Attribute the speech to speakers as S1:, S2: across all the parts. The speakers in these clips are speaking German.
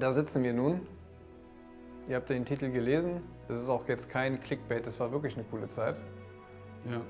S1: Da sitzen wir nun. Ihr habt den Titel gelesen. Das ist auch jetzt kein Clickbait, das war wirklich eine coole Zeit.
S2: Ja.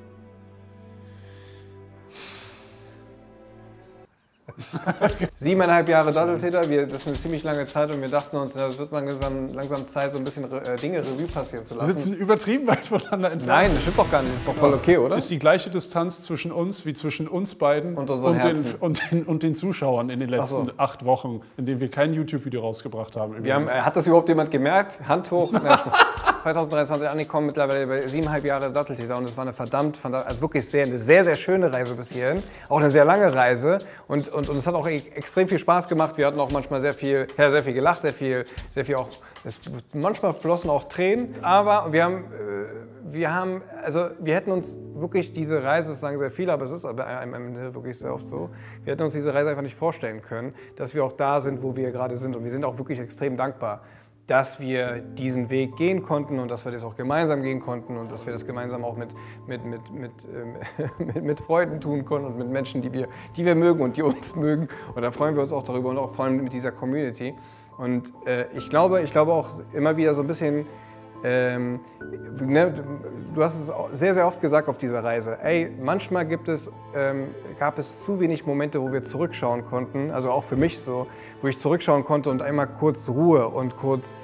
S1: Siebeneinhalb Jahre Datteltäter, wir, das ist eine ziemlich lange Zeit und wir dachten uns, es wird langsam, langsam Zeit, so ein bisschen äh, Dinge Revue passieren zu
S2: Wir
S1: lassen.
S2: sitzen übertrieben weit voneinander entfernt.
S1: Nein, das stimmt doch gar nicht, das ist doch voll okay, oder?
S2: Ist die gleiche Distanz zwischen uns wie zwischen uns beiden
S1: Und unseren
S2: den, und, den, und den Zuschauern in den letzten
S1: so.
S2: acht Wochen, in denen wir kein YouTube-Video rausgebracht haben.
S1: Wir haben, äh, hat das überhaupt jemand gemerkt? Hand hoch. Nein, Spaß. 2023 angekommen, mittlerweile bei siebeneinhalb Jahre Datteltäter und es war eine verdammt, verdammt also wirklich sehr, eine sehr, sehr schöne Reise bis hierhin. Auch eine sehr lange Reise und, und, und es hat auch e- extrem viel Spaß gemacht. Wir hatten auch manchmal sehr viel, ja, sehr viel gelacht, sehr viel, sehr viel auch, es, manchmal flossen auch Tränen, aber wir haben, äh, wir haben, also wir hätten uns wirklich diese Reise, das sagen sehr viele, aber es ist am Ende wirklich sehr oft so, wir hätten uns diese Reise einfach nicht vorstellen können, dass wir auch da sind, wo wir gerade sind und wir sind auch wirklich extrem dankbar dass wir diesen Weg gehen konnten und dass wir das auch gemeinsam gehen konnten und dass wir das gemeinsam auch mit, mit, mit, mit, ähm, mit, mit Freunden tun konnten und mit Menschen, die wir, die wir mögen und die uns mögen. Und da freuen wir uns auch darüber und auch vor allem mit dieser Community. Und äh, ich, glaube, ich glaube auch immer wieder so ein bisschen, ähm, ne, du hast es sehr, sehr oft gesagt auf dieser Reise. Ey, manchmal gibt es, ähm, gab es zu wenig Momente, wo wir zurückschauen konnten, also auch für mich so, wo ich zurückschauen konnte und einmal kurz Ruhe und kurz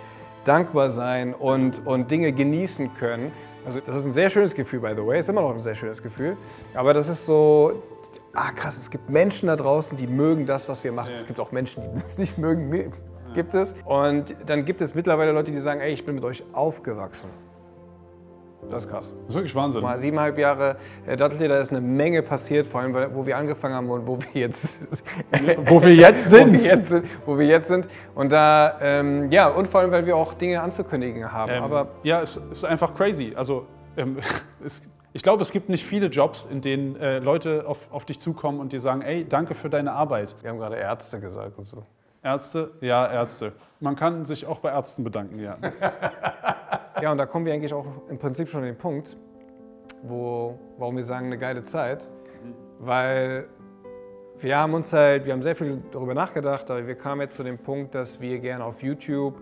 S1: dankbar sein und, und Dinge genießen können. Also das ist ein sehr schönes Gefühl, by the way, ist immer noch ein sehr schönes Gefühl. Aber das ist so, ah krass, es gibt Menschen da draußen, die mögen das, was wir machen. Es gibt auch Menschen, die das nicht mögen, gibt es. Und dann gibt es mittlerweile Leute, die sagen, ey, ich bin mit euch aufgewachsen. Das ist krass.
S2: Das ist wirklich Wahnsinn.
S1: Mal siebeneinhalb Jahre äh, Datteltäter, da ist eine Menge passiert, vor allem wo wir angefangen haben und wo wir jetzt,
S2: Wo wir jetzt
S1: wo
S2: sind.
S1: wir jetzt sind, wo wir jetzt sind. Und da, ähm, ja, und vor allem, weil wir auch Dinge anzukündigen haben.
S2: Ähm,
S1: Aber
S2: ja, es ist einfach crazy. Also ähm, es, ich glaube, es gibt nicht viele Jobs, in denen äh, Leute auf, auf dich zukommen und dir sagen, ey, danke für deine Arbeit.
S1: wir haben gerade Ärzte gesagt und so.
S2: Ärzte? Ja, Ärzte. Man kann sich auch bei Ärzten bedanken, ja.
S1: Ja, und da kommen wir eigentlich auch im Prinzip schon an den Punkt, wo, warum wir sagen, eine geile Zeit. Weil wir haben uns halt, wir haben sehr viel darüber nachgedacht, aber wir kamen jetzt zu dem Punkt, dass wir gerne auf YouTube,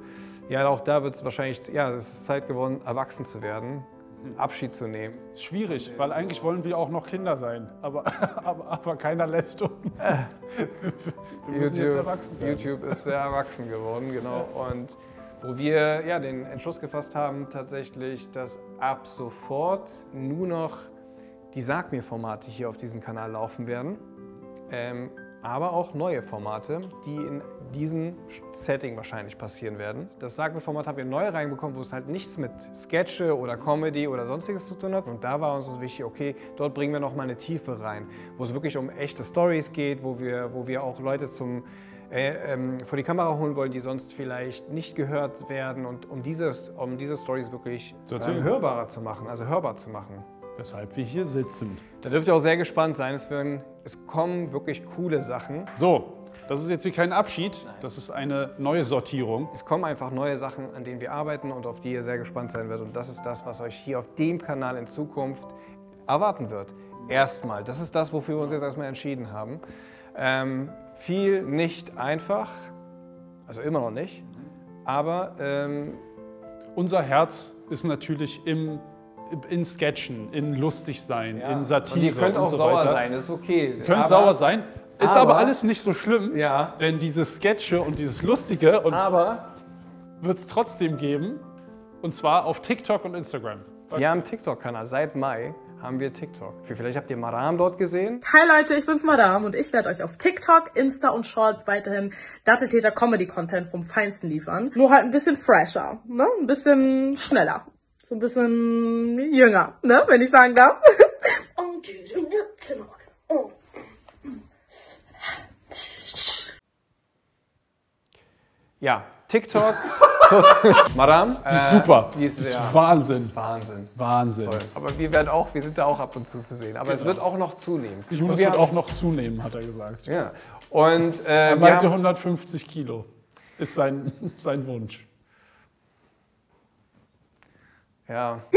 S1: ja, auch da wird es wahrscheinlich, ja, es ist Zeit geworden, erwachsen zu werden, Abschied zu nehmen.
S2: Ist schwierig, weil eigentlich wollen wir auch noch Kinder sein. Aber, aber, aber keiner lässt uns. Wir müssen jetzt erwachsen werden.
S1: YouTube ist sehr erwachsen geworden, genau. Und wo wir ja, den Entschluss gefasst haben, tatsächlich, dass ab sofort nur noch die Sag mir-Formate hier auf diesem Kanal laufen werden. Ähm, aber auch neue Formate, die in diesem Setting wahrscheinlich passieren werden. Das Sag mir-Format haben wir neu reinbekommen, wo es halt nichts mit Sketche oder Comedy oder sonstiges zu tun hat. Und da war uns so wichtig, okay, dort bringen wir noch mal eine Tiefe rein, wo es wirklich um echte Stories geht, wo wir, wo wir auch Leute zum äh, ähm, vor die Kamera holen wollen, die sonst vielleicht nicht gehört werden und um, dieses, um diese Stories wirklich ähm, hörbarer zu machen, also hörbar zu machen.
S2: Weshalb wir hier sitzen.
S1: Da dürft ihr auch sehr gespannt sein. Es, werden, es kommen wirklich coole Sachen.
S2: So, das ist jetzt hier kein Abschied, das ist eine neue Sortierung.
S1: Es kommen einfach neue Sachen, an denen wir arbeiten und auf die ihr sehr gespannt sein werdet. Und das ist das, was euch hier auf dem Kanal in Zukunft erwarten wird. Erstmal. Das ist das, wofür wir uns jetzt erstmal entschieden haben. Ähm, viel nicht einfach, also immer noch nicht, aber ähm,
S2: Unser Herz ist natürlich im, in Sketchen, in lustig sein,
S1: ja.
S2: in Satire
S1: Und ihr könnt auch
S2: und so
S1: sauer
S2: weiter.
S1: sein, ist okay.
S2: Könnt
S1: aber,
S2: sauer sein. Ist aber,
S1: aber-
S2: alles nicht so schlimm,
S1: Ja.
S2: denn diese Sketche und dieses Lustige und
S1: Aber
S2: wird es trotzdem geben. Und zwar auf TikTok und Instagram.
S1: wir haben einen TikTok-Kanal. Seit Mai haben wir TikTok. Vielleicht habt ihr Maram dort gesehen.
S3: Hi Leute, ich bin's Madame und ich werde euch auf TikTok, Insta und Shorts weiterhin Datteltäter Comedy Content vom Feinsten liefern. Nur halt ein bisschen fresher, ne? Ein bisschen schneller. So ein bisschen jünger, ne? Wenn ich sagen darf. Oh.
S1: Ja, TikTok. Maram.
S2: Die ist super.
S1: Die ist,
S2: Das ist
S1: ja,
S2: Wahnsinn.
S1: Wahnsinn.
S2: Wahnsinn.
S1: Toll. Aber wir werden auch, wir sind da auch ab und zu zu sehen. Aber es wird auch noch zunehmen.
S2: Wird
S1: haben-
S2: auch noch zunehmen, hat er gesagt.
S1: Ja. Und äh,
S2: Er meinte
S1: haben,
S2: 150 Kilo ist sein, sein Wunsch.
S1: Ja.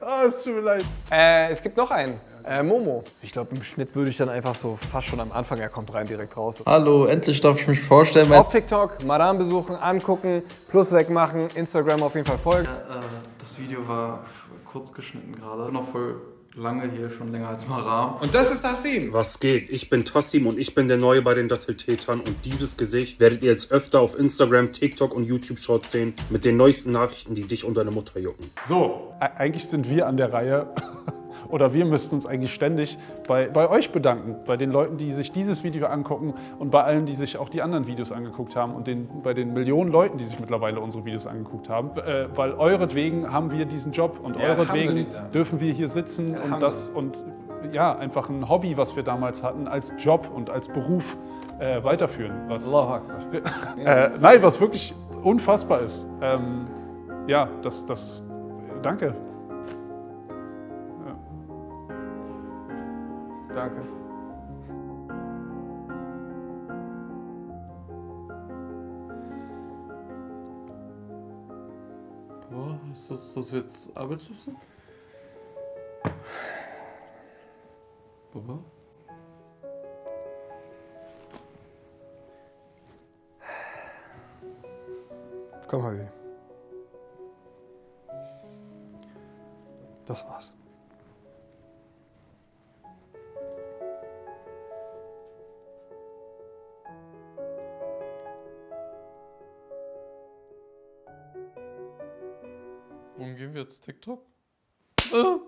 S2: Ah, es tut mir leid.
S1: Äh, es gibt noch einen. Äh, Momo.
S4: Ich glaube, im Schnitt würde ich dann einfach so fast schon am Anfang, er kommt rein, direkt raus.
S5: Hallo, endlich darf ich mich vorstellen.
S1: Auf TikTok, Madame besuchen, angucken, Plus wegmachen, Instagram auf jeden Fall folgen.
S6: Äh, das Video war kurz geschnitten gerade. Noch voll lange hier, schon länger als Maram.
S1: Und das ist Tassim.
S7: Was geht? Ich bin Tassim und ich bin der Neue bei den Datteltätern und dieses Gesicht werdet ihr jetzt öfter auf Instagram, TikTok und YouTube Shorts sehen mit den neuesten Nachrichten, die dich und deine Mutter jucken.
S2: So, e- eigentlich sind wir an der Reihe. Oder wir müssten uns eigentlich ständig bei, bei euch bedanken, bei den Leuten, die sich dieses Video angucken und bei allen, die sich auch die anderen Videos angeguckt haben und den, bei den Millionen Leuten, die sich mittlerweile unsere Videos angeguckt haben. Äh, weil euretwegen haben wir diesen Job und
S1: Ja,
S2: euretwegen dürfen wir hier sitzen und
S1: Alhamdulillah.
S2: das und ja, einfach ein Hobby, was wir damals hatten, als Job und als Beruf äh, weiterführen. Was, äh, nein, was wirklich unfassbar ist. Ähm, ja, das, das, danke.
S1: Danke.
S6: Boah, ist das, das jetzt Arbeitslosen? Baba?
S4: Komm, Habibi. Das war's.
S6: Wohin gehen wir jetzt? TikTok? Ah.